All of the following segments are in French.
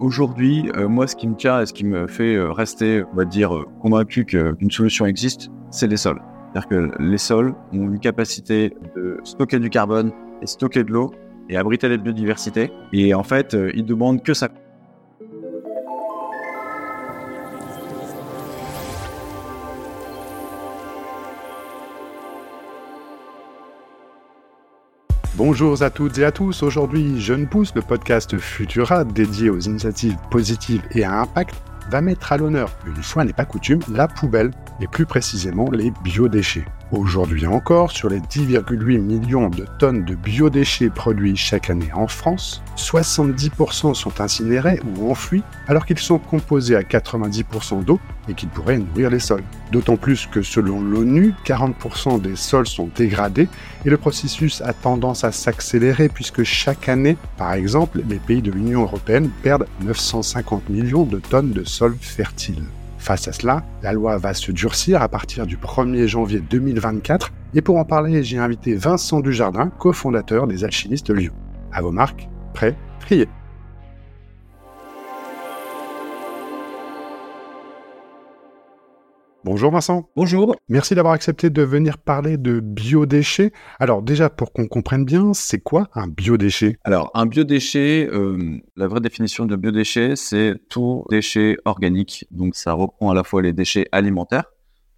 Aujourd'hui, euh, moi, ce qui me tient et ce qui me fait euh, rester, on va dire, euh, convaincu qu'une solution existe, c'est les sols. C'est-à-dire que les sols ont une capacité de stocker du carbone et stocker de l'eau et abriter la biodiversité. Et en fait, ils demandent que ça. Bonjour à toutes et à tous, aujourd'hui Jeune Pousse, le podcast Futura dédié aux initiatives positives et à impact, va mettre à l'honneur, une fois n'est pas coutume, la poubelle, et plus précisément les biodéchets. Aujourd'hui encore, sur les 10,8 millions de tonnes de biodéchets produits chaque année en France, 70% sont incinérés ou enfouis alors qu'ils sont composés à 90% d'eau et qu'ils pourraient nourrir les sols. D'autant plus que selon l'ONU, 40% des sols sont dégradés et le processus a tendance à s'accélérer puisque chaque année, par exemple, les pays de l'Union européenne perdent 950 millions de tonnes de sols fertiles. Face à cela, la loi va se durcir à partir du 1er janvier 2024 et pour en parler, j'ai invité Vincent Dujardin, cofondateur des Alchimistes Lyon. À vos marques, prêts, triés. Bonjour Vincent. Bonjour. Merci d'avoir accepté de venir parler de biodéchets. Alors déjà, pour qu'on comprenne bien, c'est quoi un biodéchet? Alors un biodéchet, euh, la vraie définition de biodéchet, c'est tout déchet organique. Donc ça reprend à la fois les déchets alimentaires,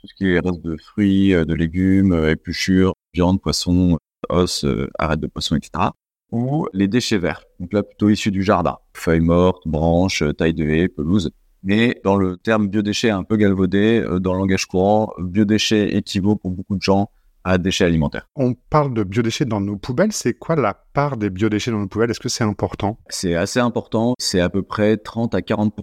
tout ce qui est reste de fruits, euh, de légumes, euh, épluchures, viande, poisson, os, arêtes de poisson, etc. Ou les déchets verts, donc là plutôt issus du jardin, feuilles mortes, branches, tailles de haies, pelouse. Mais dans le terme biodéchet un peu galvaudé, euh, dans le langage courant, biodéchet équivaut pour beaucoup de gens à déchets alimentaires. On parle de biodéchets dans nos poubelles. C'est quoi la part des biodéchets dans nos poubelles? Est-ce que c'est important? C'est assez important. C'est à peu près 30 à 40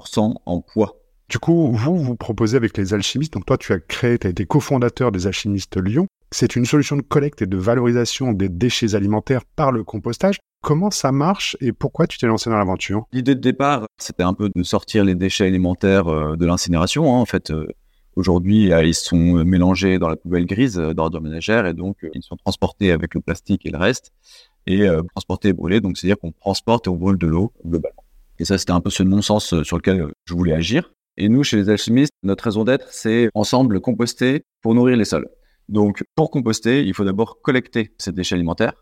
en poids. Du coup, vous, vous proposez avec les alchimistes, donc toi tu as créé, tu as été cofondateur des alchimistes Lyon, c'est une solution de collecte et de valorisation des déchets alimentaires par le compostage. Comment ça marche et pourquoi tu t'es lancé dans l'aventure? L'idée de départ, c'était un peu de sortir les déchets alimentaires euh, de l'incinération. Hein. En fait, euh, aujourd'hui, euh, ils sont mélangés dans la poubelle grise d'ordre ménagère et donc ils sont transportés avec le plastique et le reste et transportés et brûlés. Donc, c'est-à-dire qu'on transporte et on brûle de l'eau globalement. Et ça, c'était un peu ce non-sens sur lequel je voulais agir. Et nous, chez les alchimistes, notre raison d'être, c'est ensemble composter pour nourrir les sols. Donc, pour composter, il faut d'abord collecter ces déchets alimentaires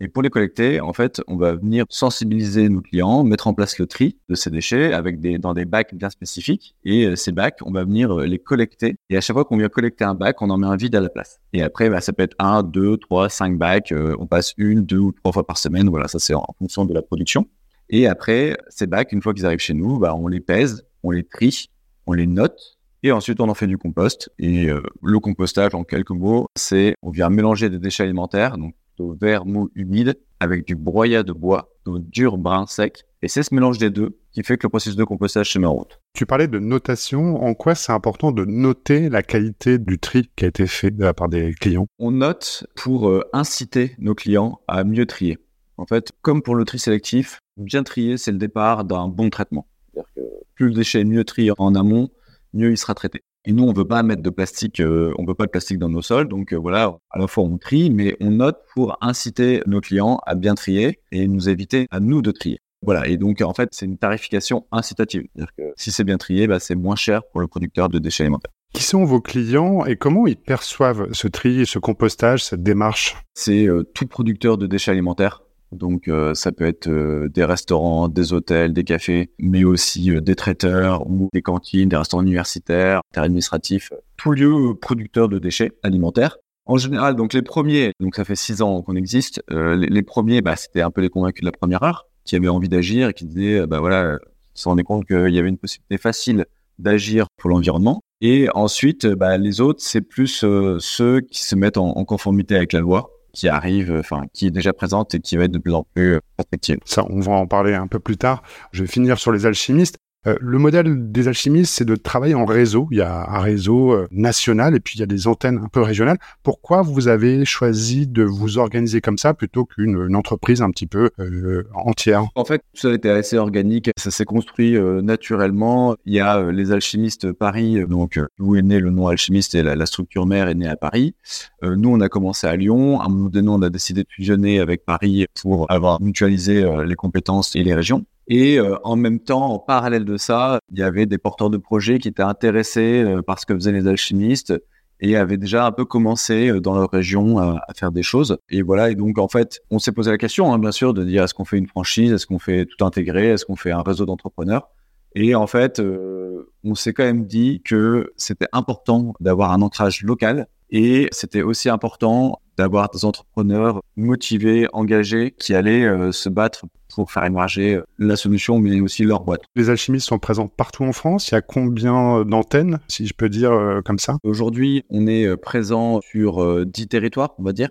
et pour les collecter, en fait, on va venir sensibiliser nos clients, mettre en place le tri de ces déchets avec des, dans des bacs bien spécifiques. Et euh, ces bacs, on va venir euh, les collecter. Et à chaque fois qu'on vient collecter un bac, on en met un vide à la place. Et après, bah, ça peut être un, deux, trois, cinq bacs. Euh, on passe une, deux ou trois fois par semaine. Voilà, ça c'est en fonction de la production. Et après, ces bacs, une fois qu'ils arrivent chez nous, bah, on les pèse, on les trie, on les note. Et ensuite, on en fait du compost. Et le compostage, en quelques mots, c'est on vient mélanger des déchets alimentaires, vert mou humide avec du broyat de bois, d'eau dur brun sec. Et c'est ce mélange des deux qui fait que le processus de compostage se met en route. Tu parlais de notation. En quoi c'est important de noter la qualité du tri qui a été fait de la part des clients? On note pour euh, inciter nos clients à mieux trier. En fait, comme pour le tri sélectif, bien trier, c'est le départ d'un bon traitement. C'est-à-dire que plus le déchet est mieux trié en amont, mieux il sera traité. Et nous, on veut pas mettre de plastique, euh, on veut pas de plastique dans nos sols. Donc euh, voilà, à la fois on trie, mais on note pour inciter nos clients à bien trier et nous éviter à nous de trier. Voilà, et donc en fait, c'est une tarification incitative. C'est-à-dire que si c'est bien trié, bah, c'est moins cher pour le producteur de déchets alimentaires. Qui sont vos clients et comment ils perçoivent ce tri, ce compostage, cette démarche? C'est euh, tout producteur de déchets alimentaires donc euh, ça peut être euh, des restaurants, des hôtels, des cafés, mais aussi euh, des traiteurs ou des cantines, des restaurants universitaires, des administratifs, tout lieu producteur de déchets alimentaires. En général, donc les premiers, donc ça fait six ans qu'on existe, les, premiers, bah, c'était un peu les convaincus de la première heure, qui avaient envie d'agir et qui disaient, bah voilà, se rendaient compte qu'il y avait une possibilité facile d'agir pour l'environnement. Et ensuite, bah, les autres, c'est plus ceux qui se mettent en conformité avec la loi, qui arrive, enfin, qui est déjà présente et qui va être de plus en plus perspective. Ça, on va en parler un peu plus tard. Je vais finir sur les alchimistes. Euh, le modèle des alchimistes, c'est de travailler en réseau. Il y a un réseau euh, national et puis il y a des antennes un peu régionales. Pourquoi vous avez choisi de vous organiser comme ça plutôt qu'une entreprise un petit peu euh, entière? En fait, ça a été assez organique. Ça s'est construit naturellement. Il y a les alchimistes Paris, donc où est né le nom alchimiste et la, structure mère est née à Paris. nous, on a commencé à Lyon. À un moment donné, on a décidé de fusionner avec Paris pour avoir mutualisé les compétences et les régions. Et euh, en même temps, en parallèle de ça, il y avait des porteurs de projets qui étaient intéressés euh, par ce que faisaient les alchimistes et avaient déjà un peu commencé euh, dans leur région à, faire des choses. Et voilà, et donc en fait, on s'est posé la question, hein, bien sûr, de dire est-ce qu'on fait une franchise, est-ce qu'on fait tout intégré, est-ce qu'on fait un réseau d'entrepreneurs? Et en fait, euh, on s'est quand même dit que c'était important d'avoir un ancrage local et c'était aussi important d'avoir des entrepreneurs motivés, engagés, qui allaient euh, se battre pour faire émerger la solution, mais aussi leur boîte. Les alchimistes sont présents partout en France. Il y a combien d'antennes, si je peux dire euh, comme ça? Aujourd'hui, on est euh, présent sur euh, 10 territoires, on va dire.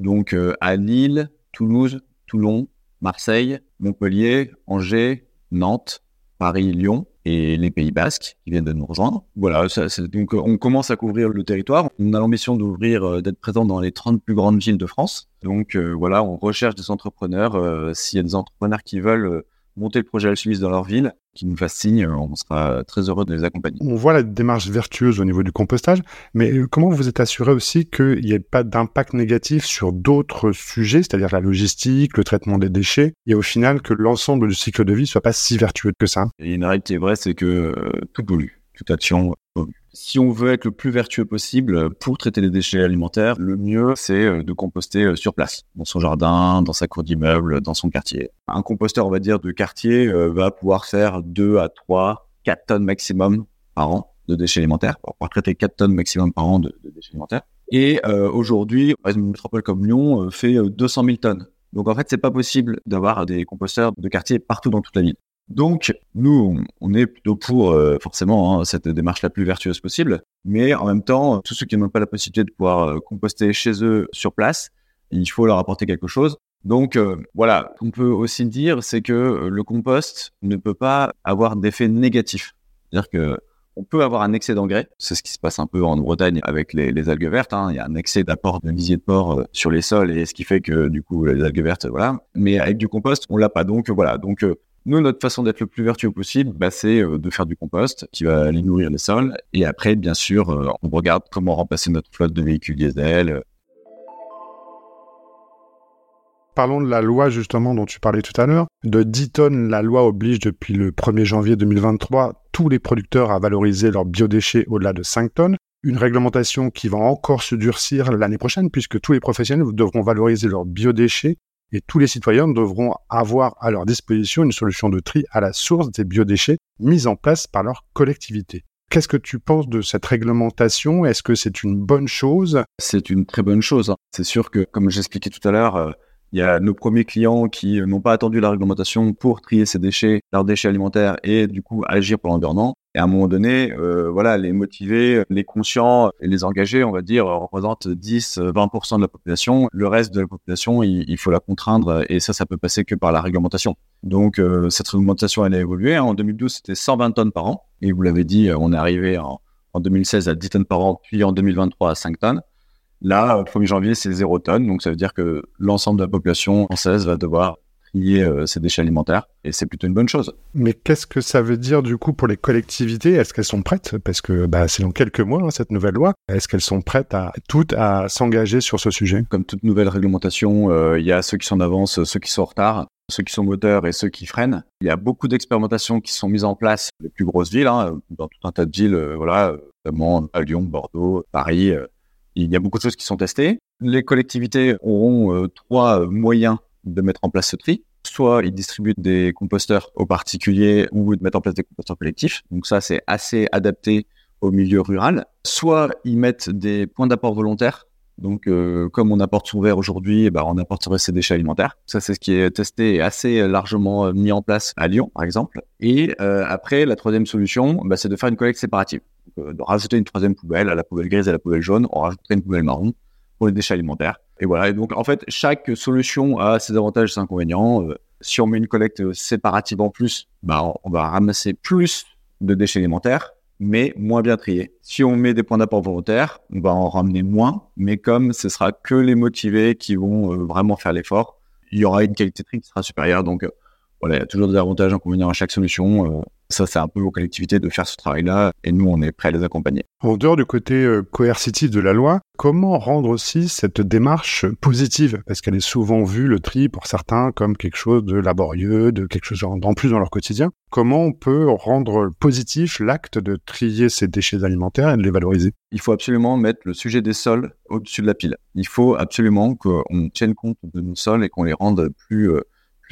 Donc euh, à Lille, Toulouse, Toulon, Marseille, Montpellier, Angers, Nantes, Paris, Lyon et les Pays Basques qui viennent de nous rejoindre. Voilà, ça, donc on commence à couvrir le territoire. On a l'ambition d'ouvrir, euh, d'être présent dans les 30 plus grandes villes de France. Donc euh, voilà, on recherche des entrepreneurs. Euh, S'il y a des entrepreneurs qui veulent euh, monter le projet Alchimiste dans leur ville, qui nous fassent signe, on sera très heureux de les accompagner. On voit la démarche vertueuse au niveau du compostage, mais comment vous êtes assuré aussi qu'il n'y ait pas d'impact négatif sur d'autres sujets, c'est-à-dire la logistique, le traitement des déchets, et au final que l'ensemble du cycle de vie soit pas si vertueux que ça? Et une réalité vraie, c'est que euh, tout pollue, toute action. Si on veut être le plus vertueux possible pour traiter les déchets alimentaires, le mieux, c'est euh, de composter euh, sur place, dans son jardin, dans sa cour d'immeuble, dans son quartier. Un composteur, on va dire, de quartier euh, va pouvoir faire 2 à 3, 4 tonnes maximum par an de déchets alimentaires, pour pouvoir traiter 4 tonnes maximum par an de, de déchets alimentaires. Et euh, aujourd'hui, une métropole comme Lyon fait 200 000 tonnes. Donc en fait, c'est pas possible d'avoir des composteurs de quartier partout dans toute la ville. Donc, nous, on est plutôt pour euh, forcément hein, cette démarche la plus vertueuse possible, mais en même temps, tous ceux qui n'ont pas la possibilité de pouvoir euh, composter chez eux sur place, il faut leur apporter quelque chose. Donc euh, voilà, qu'on peut aussi dire, c'est que le compost ne peut pas avoir d'effet négatif. C'est-à-dire que on peut avoir un excès d'engrais, c'est ce qui se passe un peu en Bretagne avec les, algues vertes. Hein. Il y a un excès d'apport de lisier de porc euh, sur les sols et ce qui fait que du coup les algues vertes, voilà. Mais avec du compost, on l'a pas. Donc voilà. Donc euh, nous, notre façon d'être le plus vertueux possible, bah, c'est euh, de faire du compost qui va aller nourrir les sols. Et après, bien sûr, euh, on regarde comment remplacer notre flotte de véhicules diesel. Parlons de la loi justement dont tu parlais tout à l'heure. De 10 tonnes, la loi oblige depuis le 1er janvier 2023 tous les producteurs à valoriser leurs biodéchets au-delà de 5 tonnes. Une réglementation qui va encore se durcir l'année prochaine puisque tous les professionnels devront valoriser leurs biodéchets et tous les citoyens devront avoir à leur disposition une solution de tri à la source des biodéchets mise en place par leur collectivité. Qu'est-ce que tu penses de cette réglementation? Est-ce que c'est une bonne chose? C'est une très bonne chose. hein. C'est sûr que, comme j'expliquais tout à l'heure, euh, il y a nos premiers clients qui euh, n'ont pas attendu la réglementation pour trier ces déchets, leurs déchets alimentaires et du coup agir pour l'environnement. Et à un moment donné, euh, voilà, les motivés, les conscients et les engagés, on va dire, représentent 10-20% de la population. Le reste de la population, il, faut la contraindre et ça, ça peut passer que par la réglementation. Donc euh, cette réglementation, elle a évolué. En 2012, c'était 120 tonnes par an. Et vous l'avez dit, on est arrivé en 2016 à 10 tonnes par an, puis en 2023 à 5 tonnes. Là, le 1er janvier, c'est 0 tonnes. Donc, ça veut dire que l'ensemble de la population française va devoir trier euh, ses déchets alimentaires. Et c'est plutôt une bonne chose. Mais qu'est-ce que ça veut dire du coup pour les collectivités? Est-ce qu'elles sont prêtes? Parce que bah, c'est dans quelques mois, hein, cette nouvelle loi. Est-ce qu'elles sont prêtes à toutes à s'engager sur ce sujet? Comme toute nouvelle réglementation, euh, il y a ceux qui sont en avance, ceux qui sont en retard ceux qui sont moteurs et ceux qui freinent. Il y a beaucoup d'expérimentations qui sont mises en place dans les plus grosses villes, hein, dans tout un tas de villes, euh, voilà, notamment à Lyon, Bordeaux, Paris, euh, il y a beaucoup de choses qui sont testées. Les collectivités auront euh, trois moyens de mettre en place ce tri. Soit ils distribuent des composteurs aux particuliers ou de mettre en place des composteurs collectifs. Donc ça, c'est assez adapté au milieu rural. Soit ils mettent des points d'apport volontaires. Donc, euh, comme on apporte son verre aujourd'hui, ben, on apporterait ses déchets alimentaires. Ça, c'est ce qui est testé et assez largement mis en place à Lyon, par exemple. Et euh, après, la troisième solution, bah, c'est de faire une collecte séparative. Euh, de rajouter une troisième poubelle à la poubelle grise et à la poubelle jaune. On rajouterait une poubelle marron pour les déchets alimentaires. Et voilà. Et donc, en fait, chaque solution a ses avantages et ses inconvénients. Euh, si on met une collecte séparative en plus, bah, on va ramasser plus de déchets alimentaires mais moins bien triés. Si on met des points d'apport volontaires, on va en ramener moins, mais comme ce sera que les motivés qui vont euh, vraiment faire l'effort, il y aura une qualité de tri qui sera supérieure. Donc euh, voilà, il y a toujours des avantages et inconvénients à chaque solution. Ça, c'est un peu aux collectivités de faire ce travail-là et nous, on est prêts à les accompagner. En dehors du côté euh, coercitif de la loi, comment rendre aussi cette démarche positive? Parce qu'elle est souvent vue, le tri, pour certains, comme quelque chose de laborieux, de quelque chose en plus dans leur quotidien. Comment on peut rendre positif l'acte de trier ces déchets alimentaires et de les valoriser? Il faut absolument mettre le sujet des sols au-dessus de la pile. Il faut absolument qu'on tienne compte de nos sols et qu'on les rende plus euh,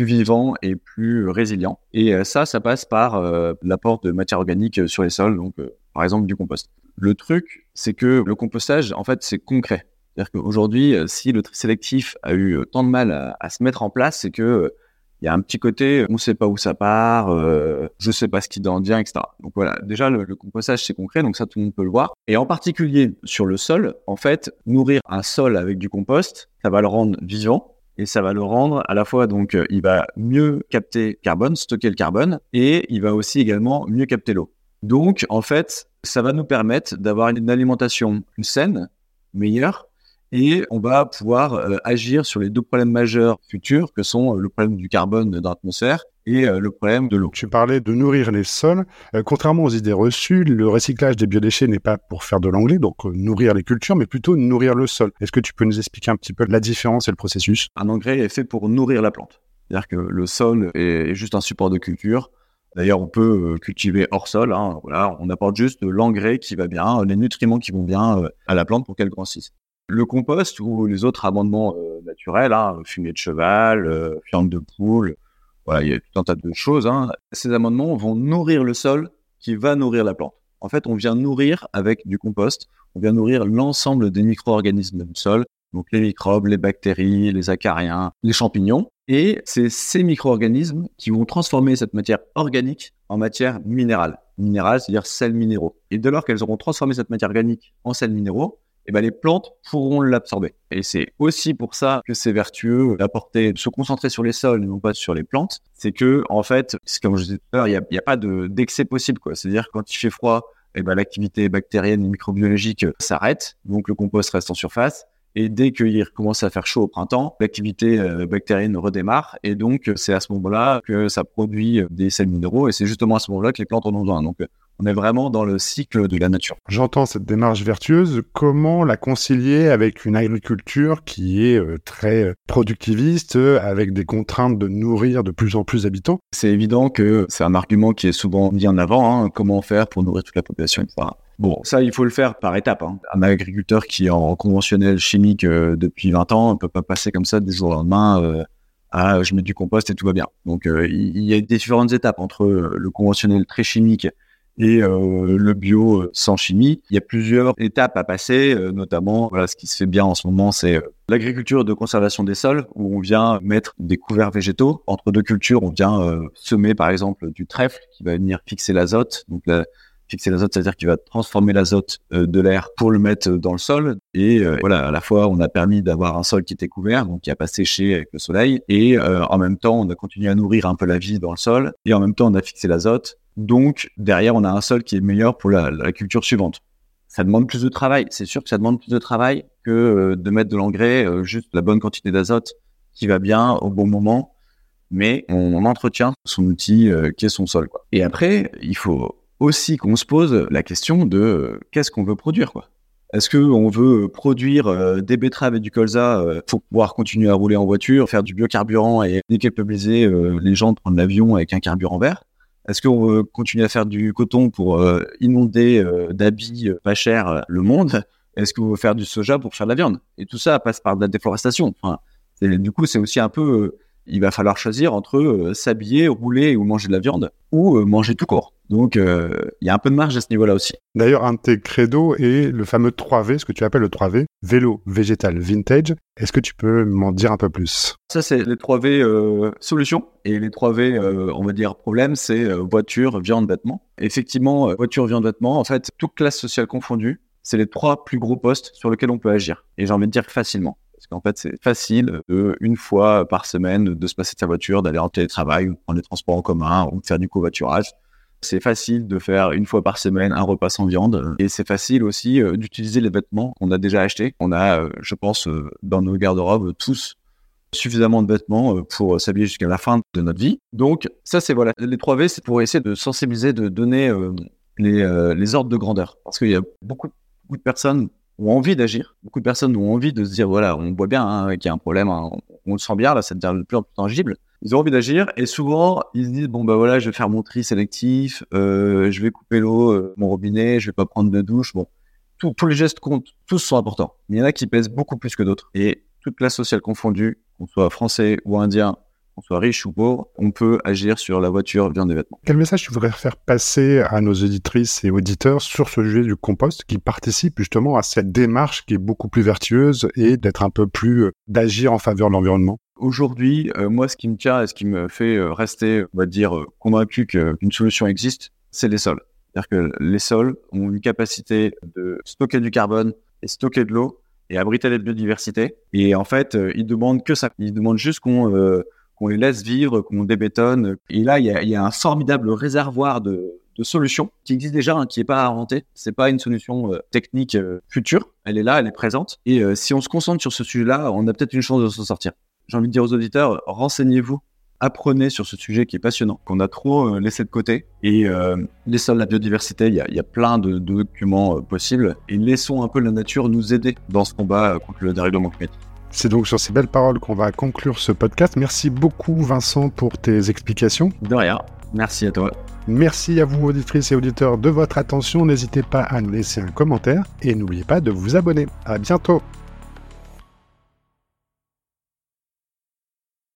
plus vivant et plus résilient. Et euh, ça, ça passe par euh, l'apport de matière organique sur les sols, donc euh, par exemple du compost. Le truc, c'est que le compostage, en fait, c'est concret. C'est-à-dire qu'aujourd'hui, si le tri sélectif a eu tant de mal à, se mettre en place, c'est que il y a un petit côté, on ne sait pas où ça part, euh, je sais pas ce qui en vient, etc. Donc voilà, déjà le compostage c'est concret, donc ça tout le monde peut le voir. Et en particulier sur le sol, en fait, nourrir un sol avec du compost, ça va le rendre vivant, et ça va le rendre à la fois donc euh, il va mieux capter carbone, stocker le carbone et il va aussi également mieux capter l'eau. Donc en fait, ça va nous permettre d'avoir une alimentation saine, meilleure et on va pouvoir euh, agir sur les deux problèmes majeurs futurs que sont euh, le problème du carbone dans l'atmosphère et euh, le problème de l'eau. Tu parlais de nourrir les sols. Euh, contrairement aux idées reçues, le recyclage des biodéchets n'est pas pour faire de l'anglais, donc euh, nourrir les cultures, mais plutôt nourrir le sol. Est-ce que tu peux nous expliquer un petit peu la différence et le processus? Un engrais est fait pour nourrir la plante. C'est-à-dire que le sol est juste un support de culture. D'ailleurs, on peut cultiver hors sol. Hein, voilà, on apporte juste l'engrais qui va bien, les nutriments qui vont bien à la plante pour qu'elle grossisse. Le compost ou les autres amendements naturels, hein, fumier de cheval, fiente de poule, il y a tout un tas de choses. Hein. Ces amendements vont nourrir le sol qui va nourrir la plante. En fait, on vient nourrir avec du compost, on vient nourrir l'ensemble des micro-organismes du sol, donc les microbes, les bactéries, les acariens, les champignons. Et c'est ces micro-organismes qui vont transformer cette matière organique en matière minérale. Minérale, c'est-à-dire sels minéraux. Et dès lors qu'elles auront transformé cette matière organique en sels minéraux, eh ben, les plantes pourront l'absorber. Et c'est aussi pour ça que c'est vertueux d'apporter, de se concentrer sur les sols et non pas sur les plantes. C'est que, en fait, comme je disais tout à l'heure, il n'y a, y a, pas d'excès possible, quoi. C'est-à-dire quand il fait froid, eh ben, l'activité bactérienne et microbiologique s'arrête, donc le compost reste en surface. Et dès qu'il commence à faire chaud au printemps, l'activité euh, bactérienne redémarre. Et donc, c'est à ce moment-là que ça produit des sels minéraux. Et c'est justement à ce moment-là que les plantes en ont besoin. Donc, on est vraiment dans le cycle de la nature. J'entends cette démarche vertueuse. Comment la concilier avec une agriculture qui est euh, très euh, productiviste, euh, avec des contraintes de nourrir de plus en plus d'habitants? C'est évident que c'est un argument qui est souvent mis en avant. Hein. comment faire pour nourrir toute la population, etc. Bon, ça, il faut le faire par étapes. Hein. Un agriculteur qui est en conventionnel chimique depuis 20 ans ne peut pas passer comme ça du jour au lendemain à je mets du compost et tout va bien. Donc, il y a différentes étapes entre le conventionnel très chimique et euh, le bio euh, sans chimie. Il y a plusieurs étapes à passer, euh, notamment voilà ce qui se fait bien en ce moment, c'est l'agriculture de conservation des sols où on vient mettre des couverts végétaux entre deux cultures. On vient semer par exemple du trèfle qui va venir fixer l'azote. Donc fixer l'azote, c'est-à-dire qu'il va transformer l'azote de l'air pour le mettre dans le sol. Et voilà, à la fois, on a permis d'avoir un sol qui était couvert, donc qui a pas séché avec le soleil, et en même temps, on a continué à nourrir un peu la vie dans le sol, et en même temps, on a fixé l'azote donc, derrière, on a un sol qui est meilleur pour la, culture suivante. Ça demande plus de travail. C'est sûr que ça demande plus de travail que euh, de mettre de l'engrais, euh, juste la bonne quantité d'azote qui va bien au bon moment. Mais on, entretient son outil euh, qui est son sol. Et après, il faut aussi qu'on se pose la question de qu'est-ce qu'on veut produire. quoi? Est-ce qu'on veut produire des betteraves et du colza pour pouvoir continuer à rouler en voiture, faire du biocarburant et déculpabiliser les gens de prendre l'avion avec un carburant vert? Est-ce qu'on veut continuer à faire du coton pour euh, inonder euh, d'habits euh, pas chers le monde? Est-ce qu'on veut faire du soja pour faire de la viande? Et tout ça passe par de la déforestation. Enfin, du coup, c'est aussi un peu il va falloir choisir entre euh, s'habiller, rouler ou manger de la viande ou euh, manger tout court. Donc, euh, il y a un peu de marge à ce niveau-là aussi. D'ailleurs, un de tes credos est le fameux 3V, ce que tu appelles le 3V, vélo, végétal, vintage. Est-ce que tu peux m'en dire un peu plus? Ça, c'est les 3V solutions. Et les 3V, on va dire problème, c'est voiture, viande, vêtements. Effectivement, voiture, viande, vêtements, en fait, toute classe sociale confondue, c'est les trois plus gros postes sur lesquels on peut agir. Et j'ai envie de dire facilement. Parce qu'en fait, c'est facile de, une fois par semaine de se passer de sa voiture, d'aller en télétravail ou prendre les transports en commun ou de faire du covoiturage. C'est facile de faire une fois par semaine un repas sans viande et c'est facile aussi euh, d'utiliser les vêtements qu'on a déjà achetés. On a, euh, je pense, euh, dans nos garde-robes tous suffisamment de vêtements pour s'habiller jusqu'à la fin de notre vie. Donc ça, c'est voilà, les 3 V, c'est pour essayer de sensibiliser, de donner les, ordres de grandeur. Parce qu'il y a beaucoup de personnes ont envie d'agir. Beaucoup de personnes ont envie de se dire, voilà, on voit bien hein, qu'il y a un problème, hein, on, le sent bien, là, ça devient de plus en plus tangible. Ils ont envie d'agir et souvent ils se disent bon bah voilà je vais faire mon tri sélectif, euh, je vais couper l'eau, euh, mon robinet, je vais pas prendre de douche. Bon, tous les gestes comptent, tous sont importants. Il y en a qui pèsent beaucoup plus que d'autres. Et toute classe sociale confondue, qu'on soit français ou indien, qu'on soit riche ou pauvre, on peut agir sur la voiture, viande et vêtements. Quel message tu voudrais faire passer à nos auditrices et auditeurs sur ce sujet du compost qui participe justement à cette démarche qui est beaucoup plus vertueuse et d'être un peu plus euh, d'agir en faveur de l'environnement? Aujourd'hui, euh, moi, ce qui me tient et ce qui me fait euh, rester, on va dire, convaincu qu'une solution existe, c'est les sols. C'est-à-dire que les sols ont une capacité de stocker du carbone et stocker de l'eau et abriter la biodiversité. Et en fait, ils demandent que ça. Ils demandent juste qu'on qu'on les laisse vivre, qu'on débétonne. Et là, il y a, un formidable réservoir de, solutions qui existe déjà, hein, qui n'est pas à inventer. C'est pas une solution euh, technique euh, future. Elle est là, elle est présente. Et euh, si on se concentre sur ce sujet-là, on a peut-être une chance de s'en sortir. J'ai envie de dire aux auditeurs, renseignez-vous, apprenez sur ce sujet qui est passionnant, qu'on a trop laissé de côté. Et les sols, la biodiversité, il y a, plein de, documents possibles. Et laissons un peu la nature nous aider dans ce combat contre le dérèglement climatique. C'est donc sur ces belles paroles qu'on va conclure ce podcast. Merci beaucoup Vincent pour tes explications. De rien. Merci à toi. Merci à vous auditrices et auditeurs de votre attention. N'hésitez pas à nous laisser un commentaire et n'oubliez pas de vous abonner. À bientôt.